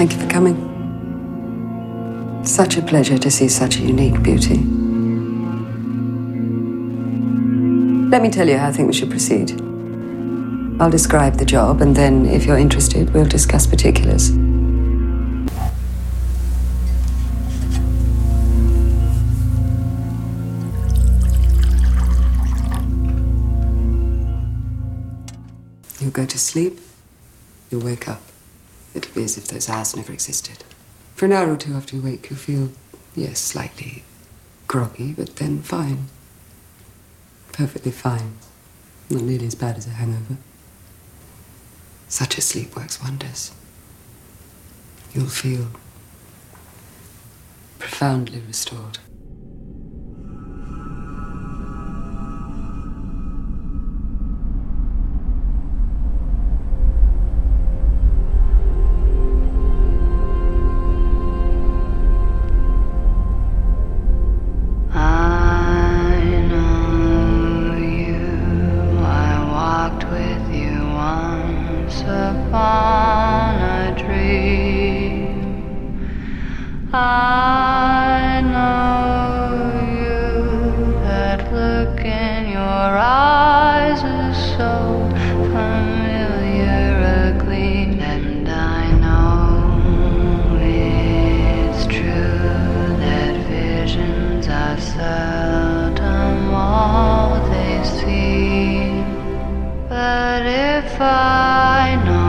Thank you for coming. Such a pleasure to see such a unique beauty. Let me tell you how I think we should proceed. I'll describe the job, and then, if you're interested, we'll discuss particulars. You go to sleep, you wake up. It'll be as if those hours never existed. For an hour or two after you wake, you'll feel, yes, slightly groggy, but then fine. Perfectly fine. Not nearly as bad as a hangover. Such a sleep works wonders. You'll feel profoundly restored. I know.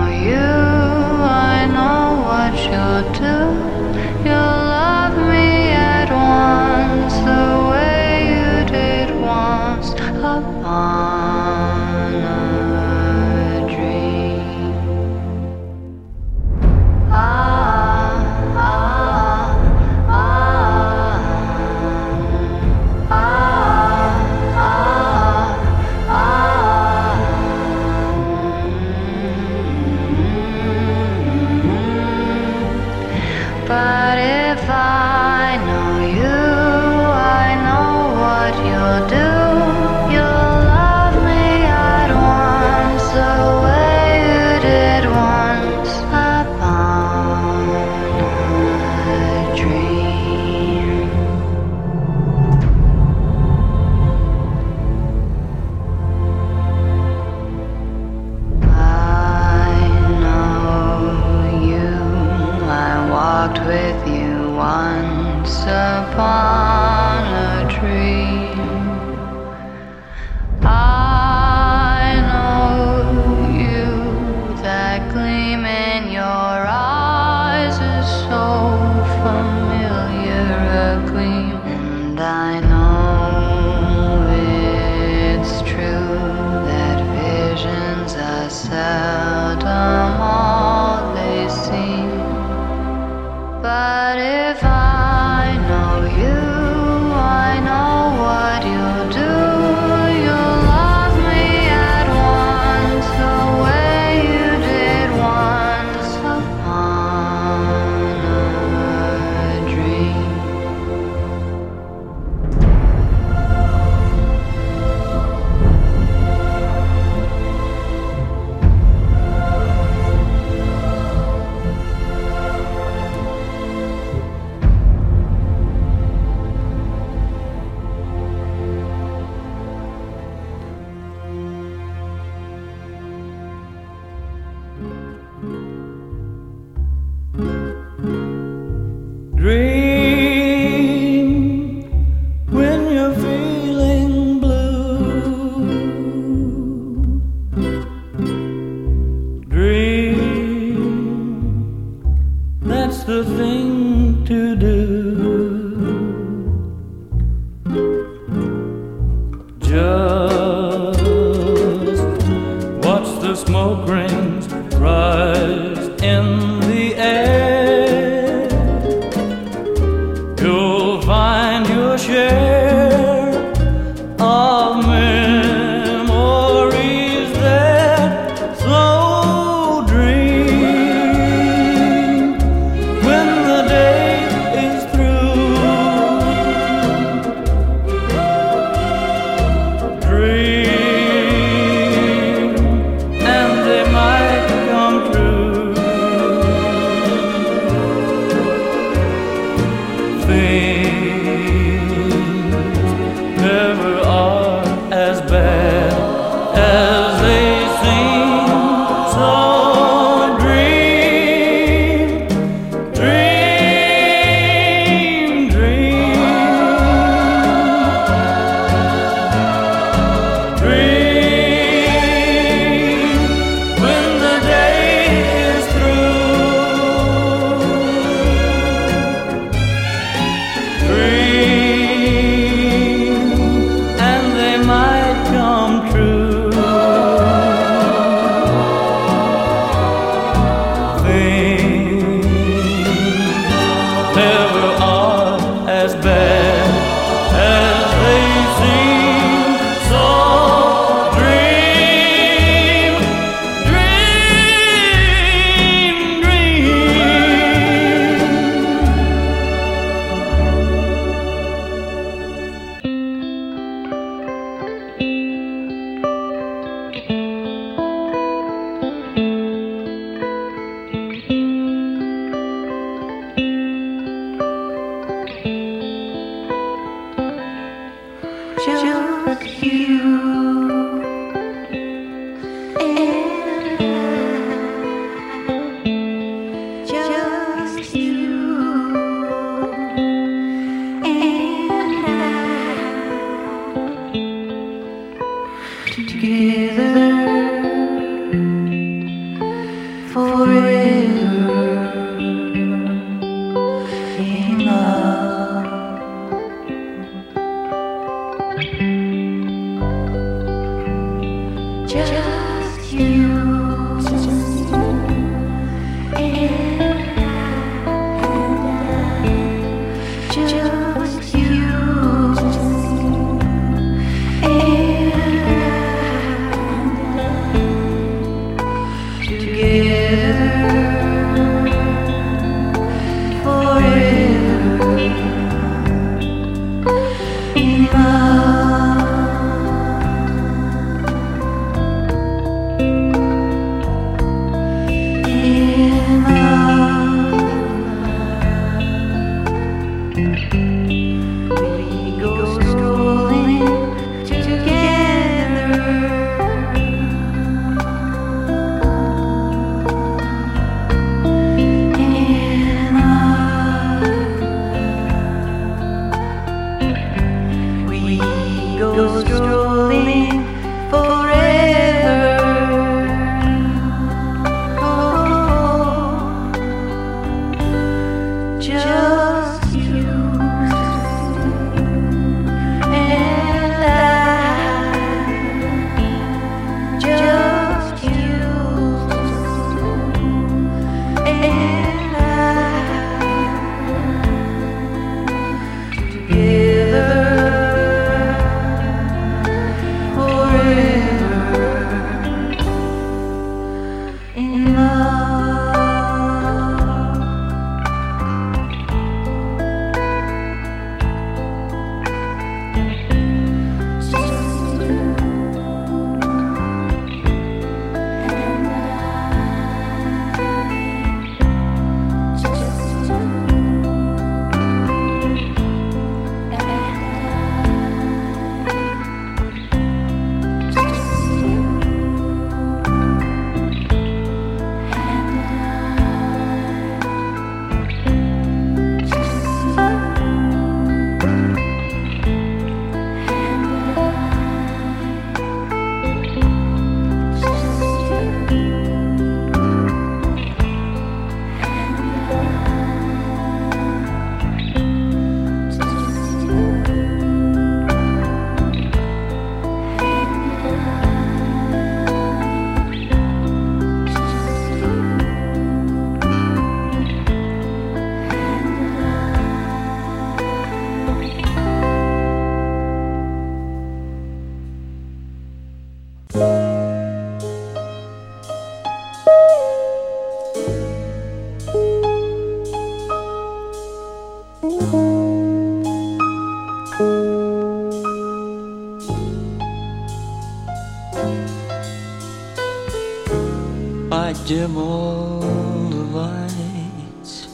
Dim all the lights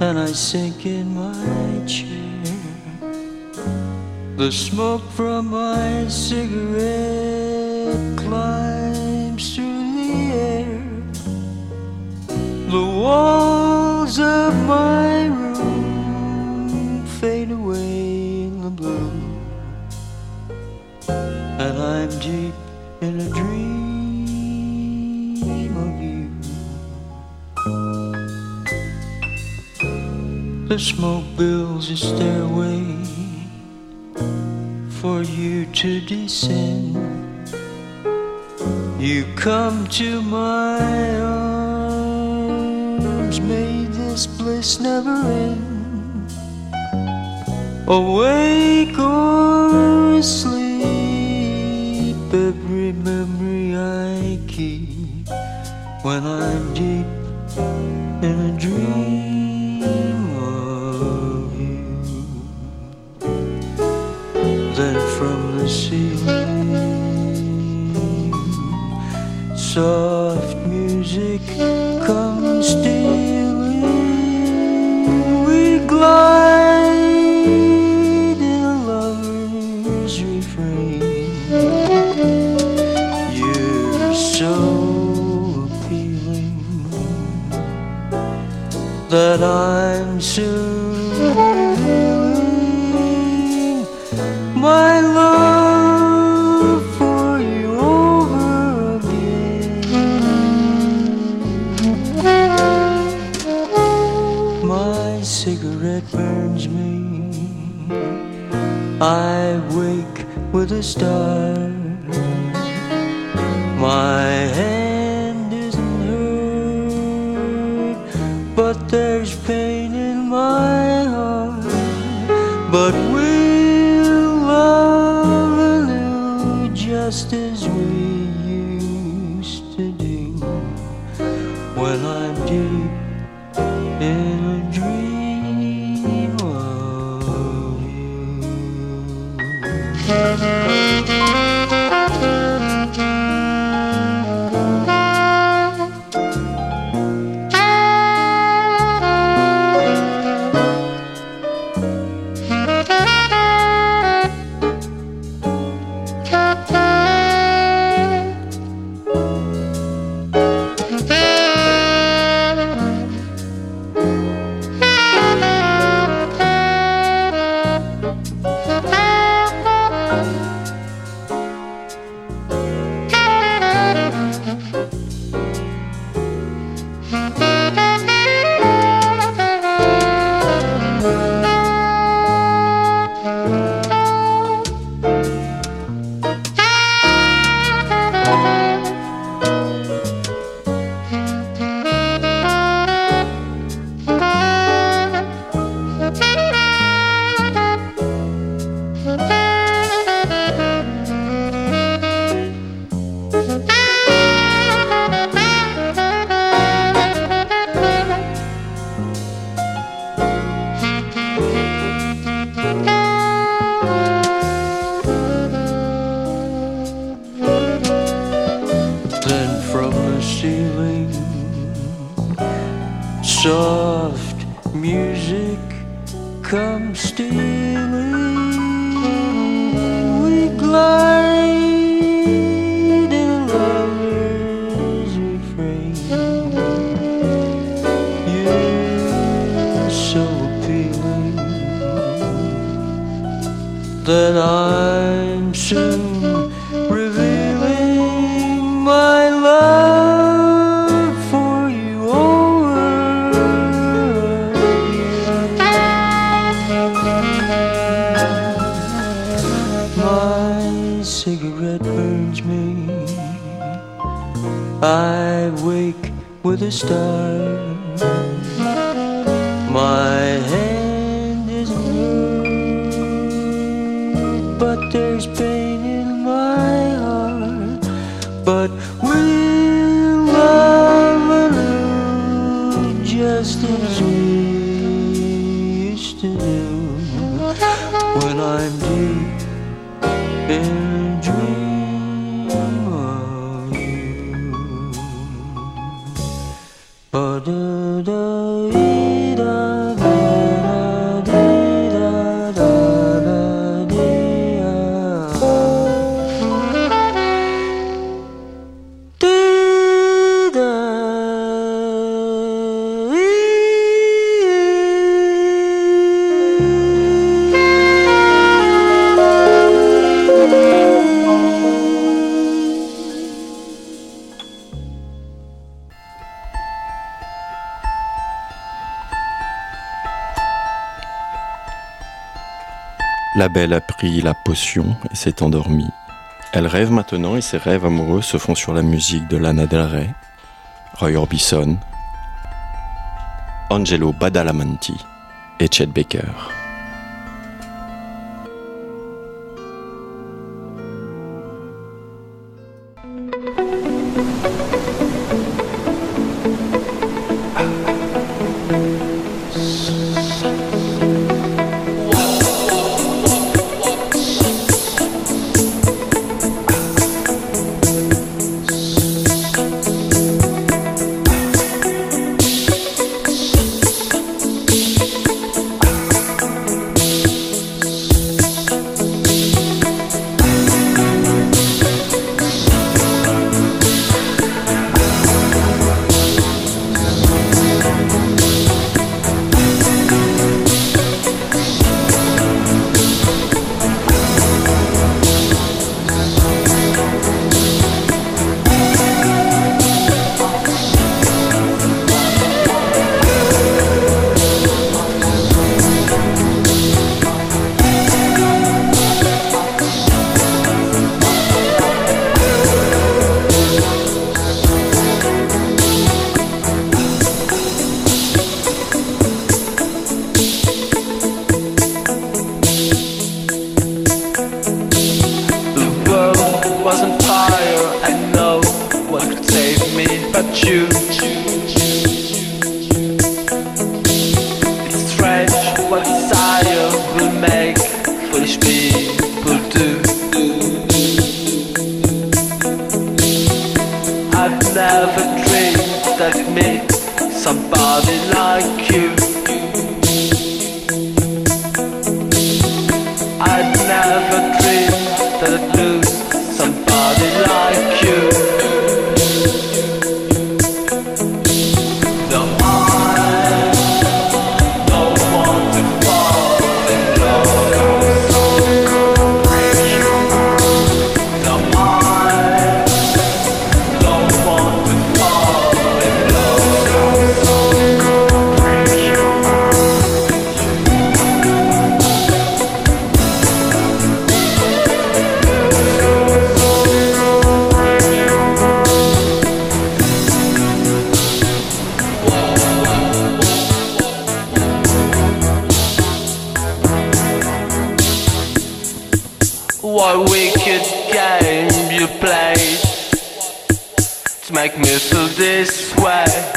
and I sink in my chair. The smoke from my cigarette may this bliss never end. Awake or asleep, every memory I keep when I'm deep in a dream. Of you. Then from the ceiling soft that I'm soon my love for you over again. My cigarette burns me. I wake with a start. Then cigarette burns me. I wake with a start. My hand La a pris la potion et s'est endormie. Elle rêve maintenant et ses rêves amoureux se font sur la musique de Lana Del Rey, Roy Orbison, Angelo Badalamenti et Chet Baker. Me feel this way?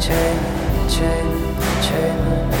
Dreaming, dreaming, dreaming,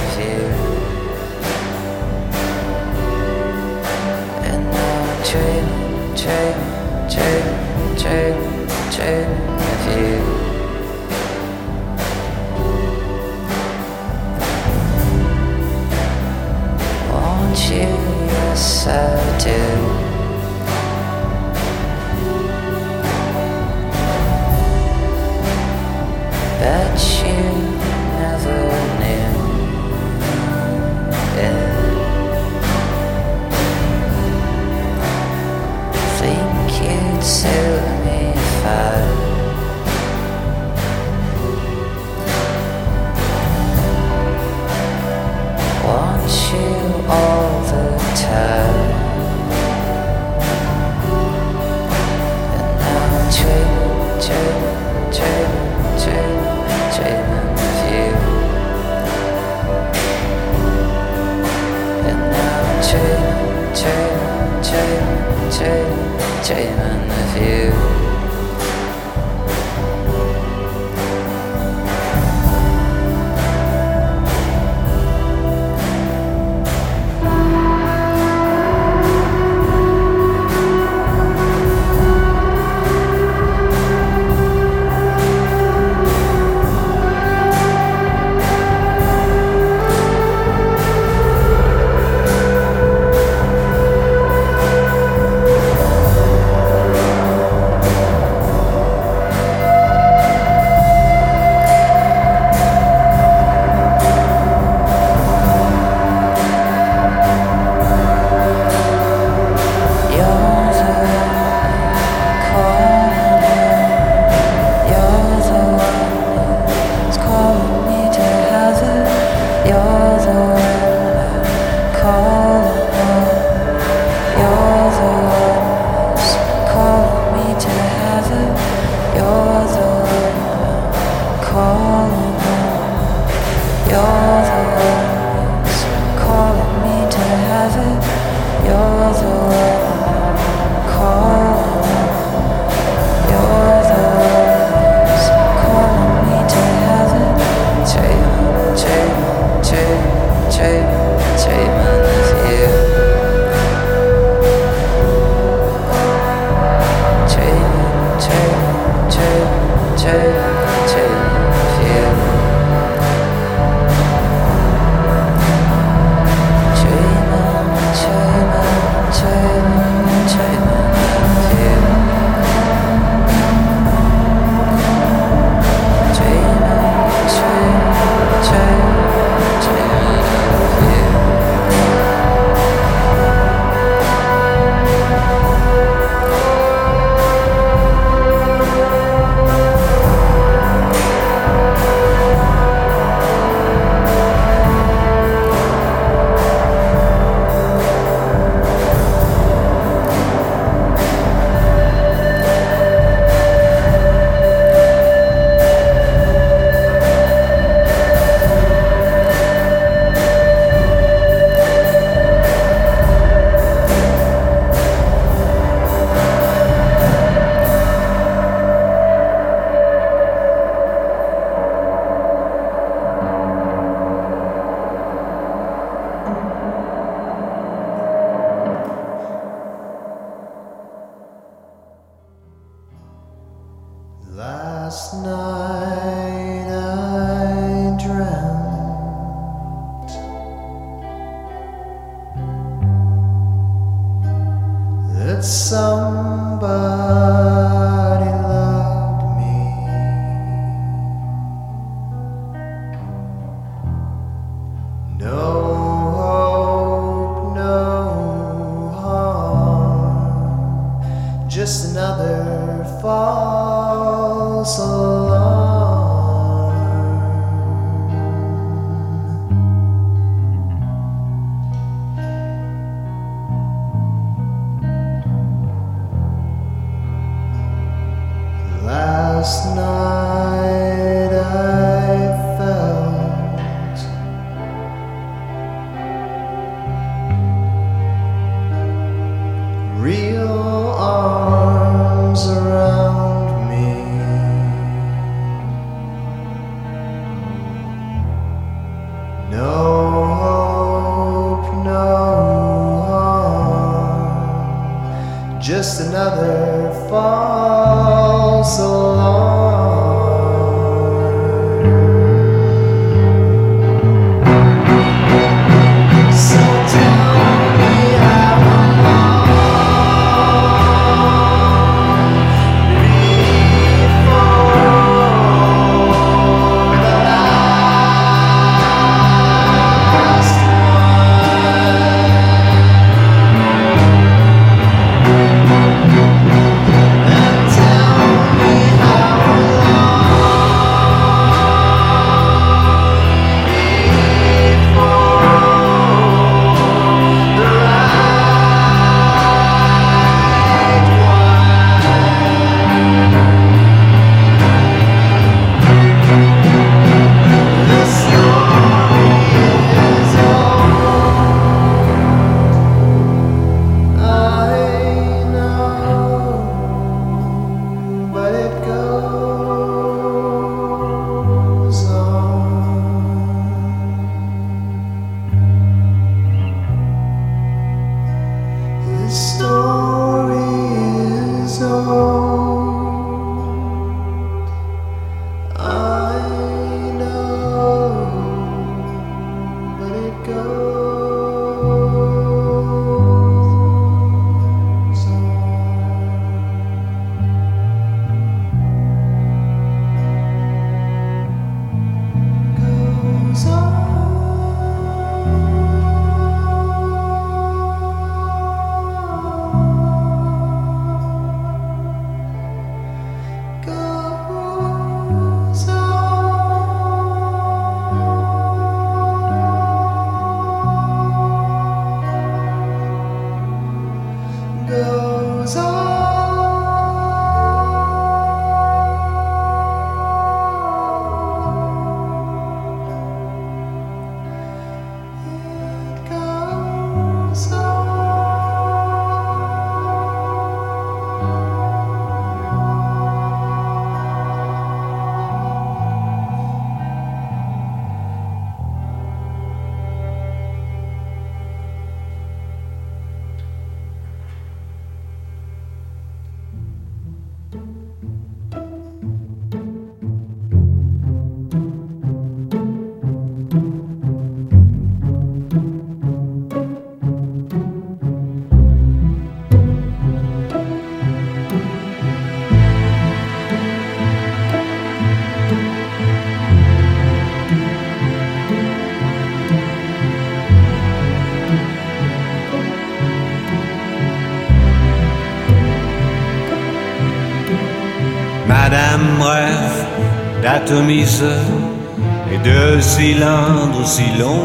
et deux cylindres si longs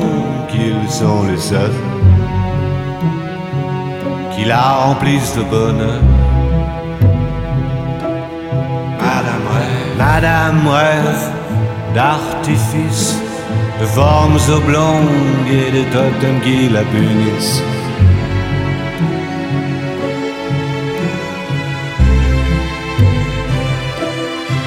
qu'ils sont les seuls qui la remplissent de bonheur. Madame rêve, Madame rêve d'artifice, de formes oblongues et de totems qui la punissent.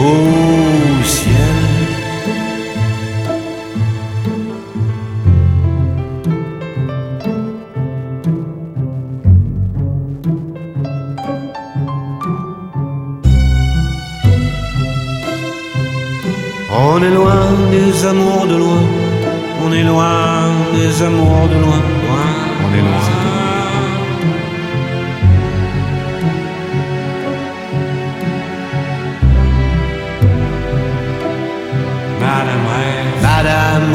On est loin des amours de loin, on est loin des amours de loin,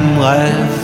Madame rêve,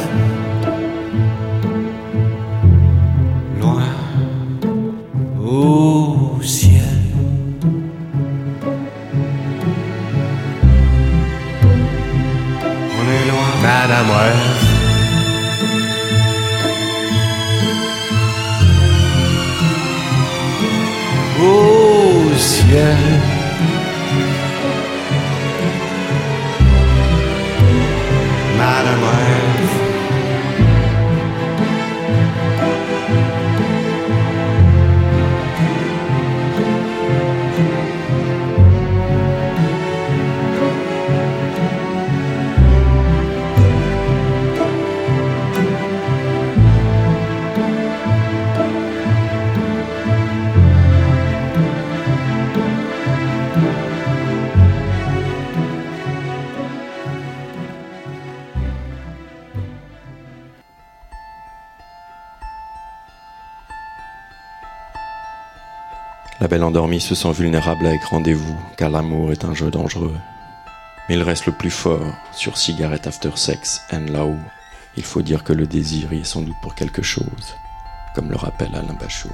La belle endormie se sent vulnérable avec rendez-vous, car l'amour est un jeu dangereux. Mais il reste le plus fort sur Cigarette After Sex and Là-haut. Il faut dire que le désir y est sans doute pour quelque chose, comme le rappelle Alain Bachung.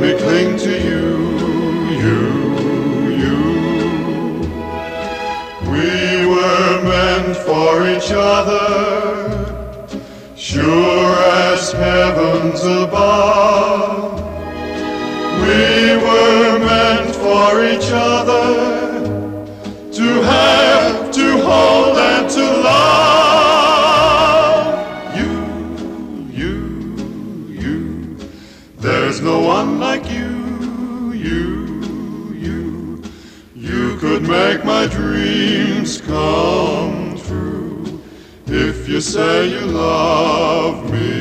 We cling to you, you, you. We were meant for each other, sure as heaven's above. We were meant for each other. Say you love me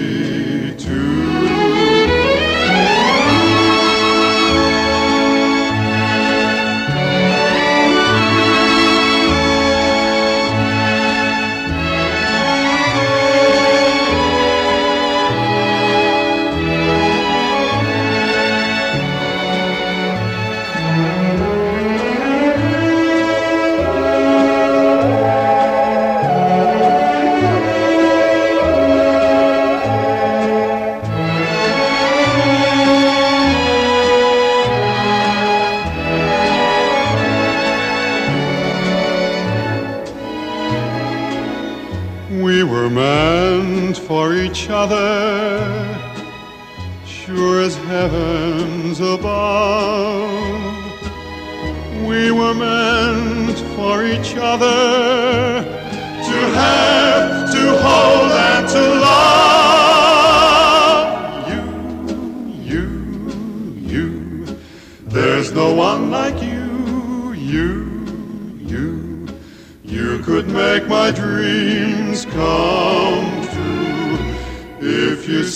Sure as heaven's above. We were meant for each other to have, to hold, and to love. You, you, you, there's no one like you, you, you. You could make my dreams come too.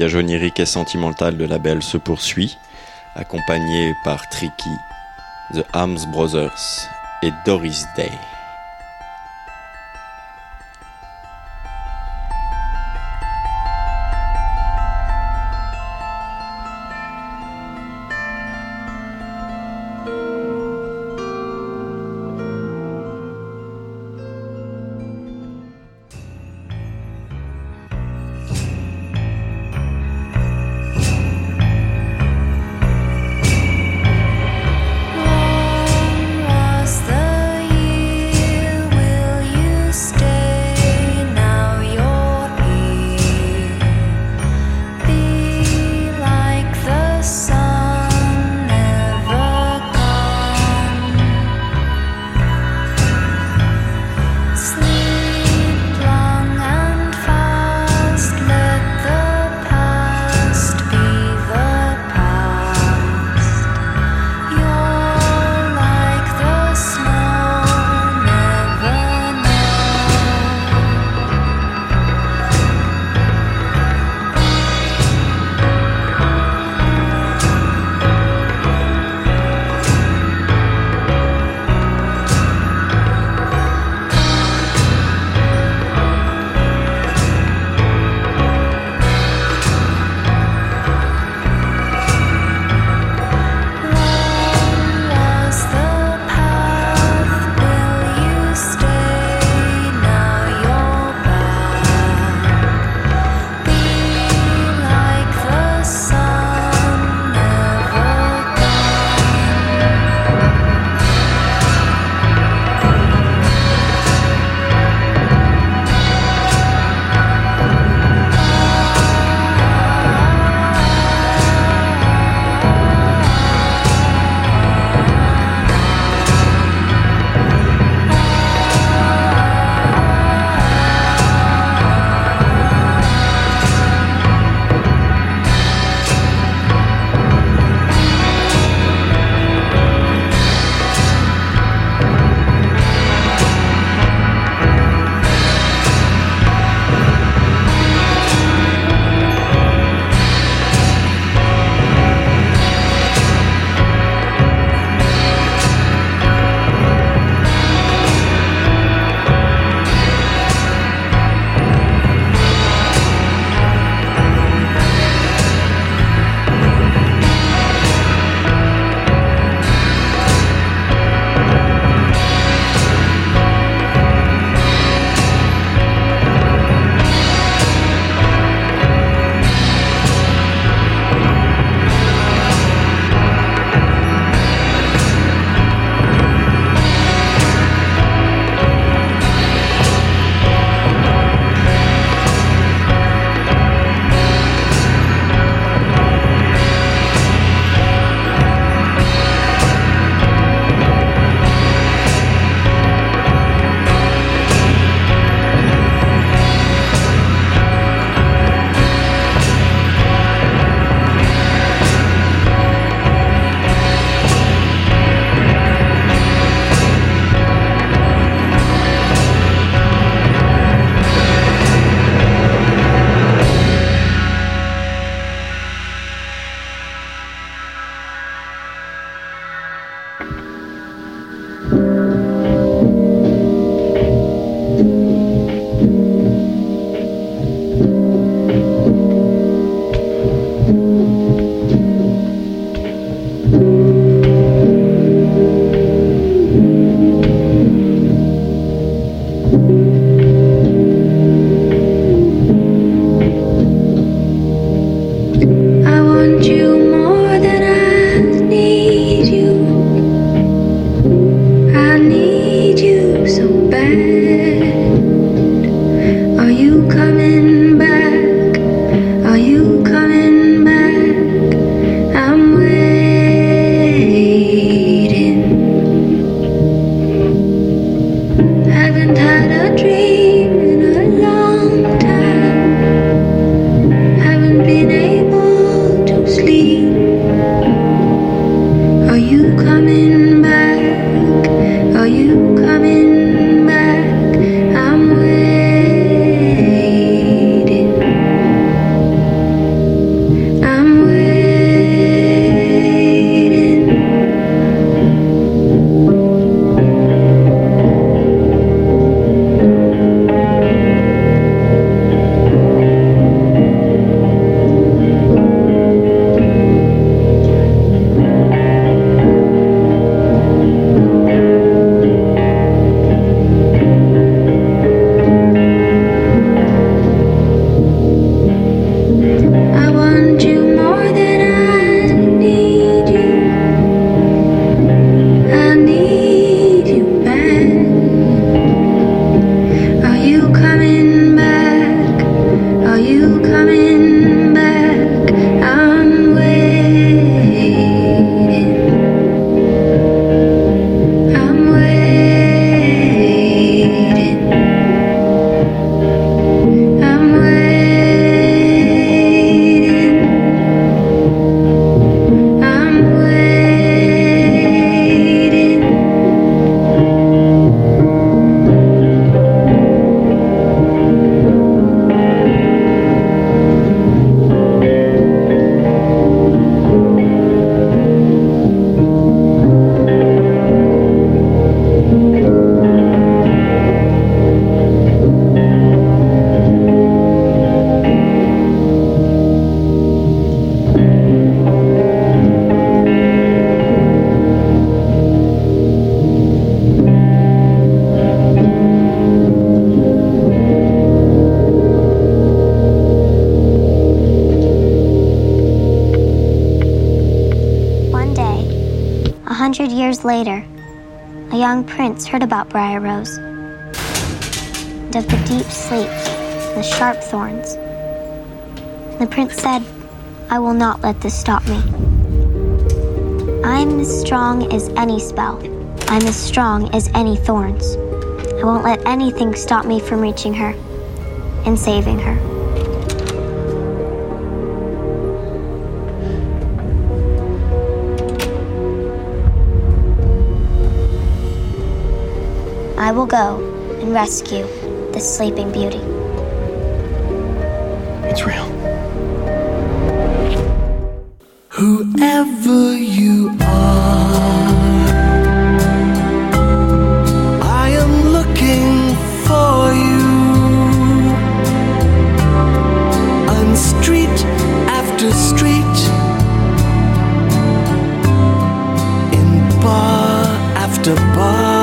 voyage onirique et sentimental de la Belle se poursuit, accompagné par Tricky, The Arms Brothers et Doris Day. Hundred years later, a young prince heard about Briar Rose and of the deep sleep and the sharp thorns. The prince said, I will not let this stop me. I'm as strong as any spell. I'm as strong as any thorns. I won't let anything stop me from reaching her and saving her. I will go and rescue the sleeping beauty. It's real. Whoever you are, I am looking for you. On street after street, in bar after bar,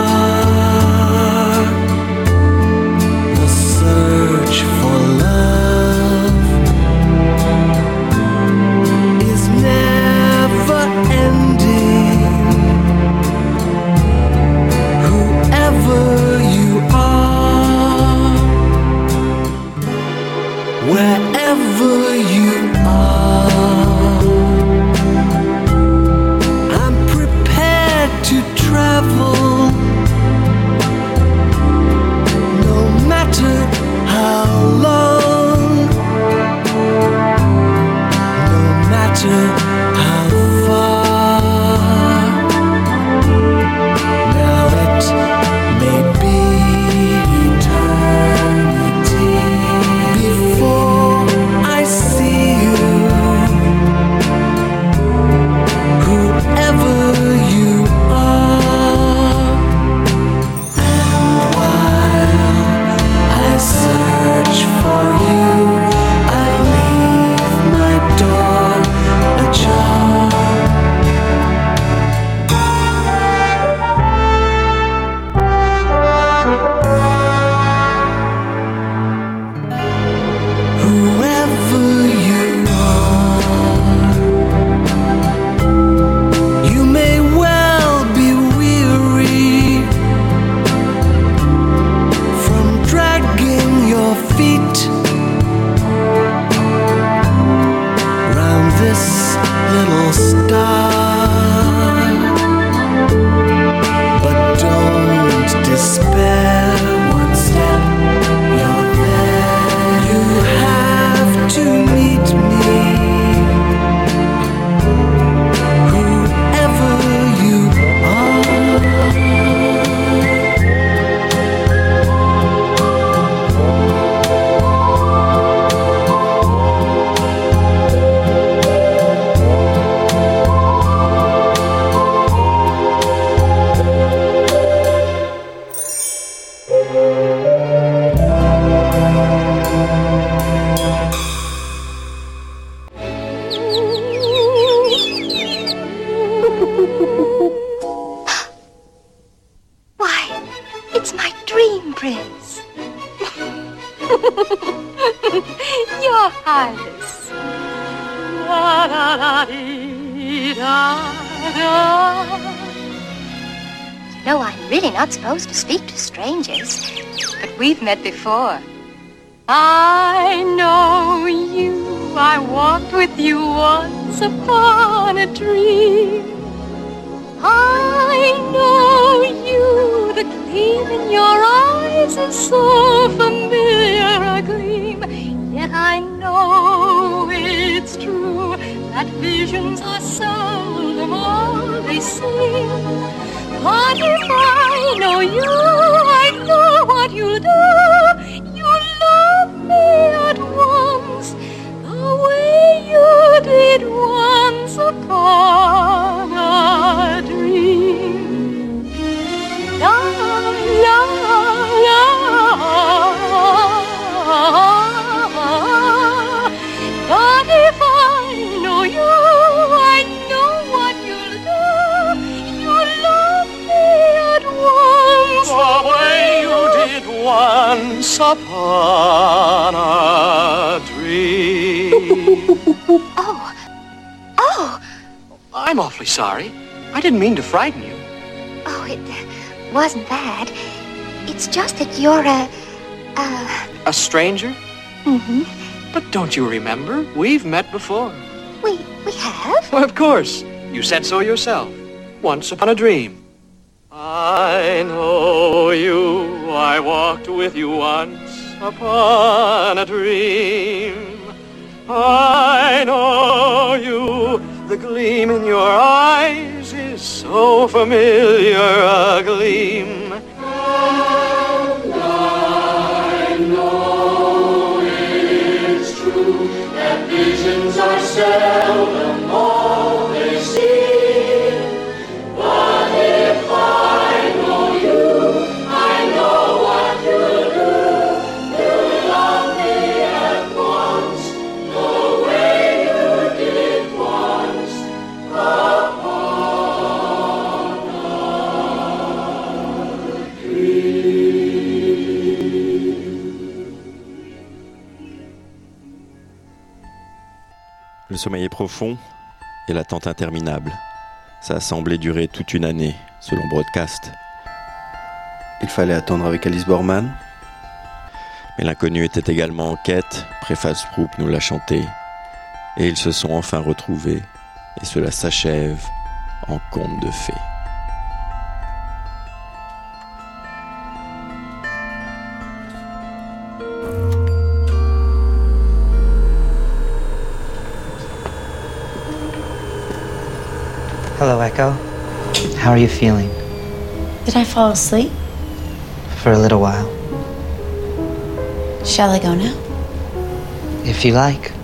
my dream prince. Your Highness. La, da, da, dee, da, da. You know, I'm really not supposed to speak to strangers, but we've met before. I know you. I walked with you once upon a dream. I know you. The gleam in your eyes is so familiar a gleam. Yet I know it's true that visions are seldom all they seem. But if I know you, I know what you'll do. You'll love me at once, the way you did once upon a dream. Once upon a dream. Oh, oh, I'm awfully sorry. I didn't mean to frighten you. oh, it uh, wasn't that. It's just that you're a, uh, A stranger? mm-hmm. But don't you remember? We've met before. We, we have? Well, of course. You said so yourself. Once upon a dream. I know you. I walked with you once upon a dream. I know you. The gleam in your eyes is so familiar a gleam. Le sommeil est profond et l'attente interminable. Ça a semblé durer toute une année, selon Broadcast. Il fallait attendre avec Alice Borman. Mais l'inconnu était également en quête, Préface Proop nous l'a chanté. Et ils se sont enfin retrouvés, et cela s'achève en conte de fées. How are you feeling? Did I fall asleep? For a little while. Shall I go now? If you like.